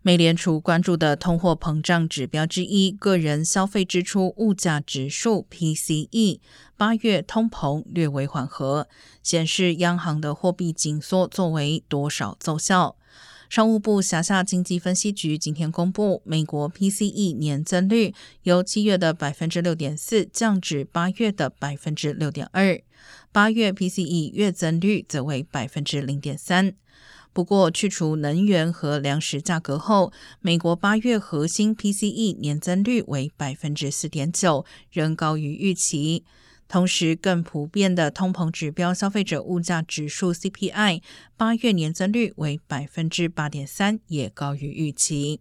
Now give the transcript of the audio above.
美联储关注的通货膨胀指标之一——个人消费支出物价指数 （PCE），八月通膨略微缓和，显示央行的货币紧缩作为多少奏效。商务部辖下经济分析局今天公布，美国 PCE 年增率由七月的百分之六点四降至八月的百分之六点二，八月 PCE 月增率则为百分之零点三。不过，去除能源和粮食价格后，美国八月核心 PCE 年增率为百分之四点九，仍高于预期。同时，更普遍的通膨指标消费者物价指数 CPI 八月年增率为百分之八点三，也高于预期。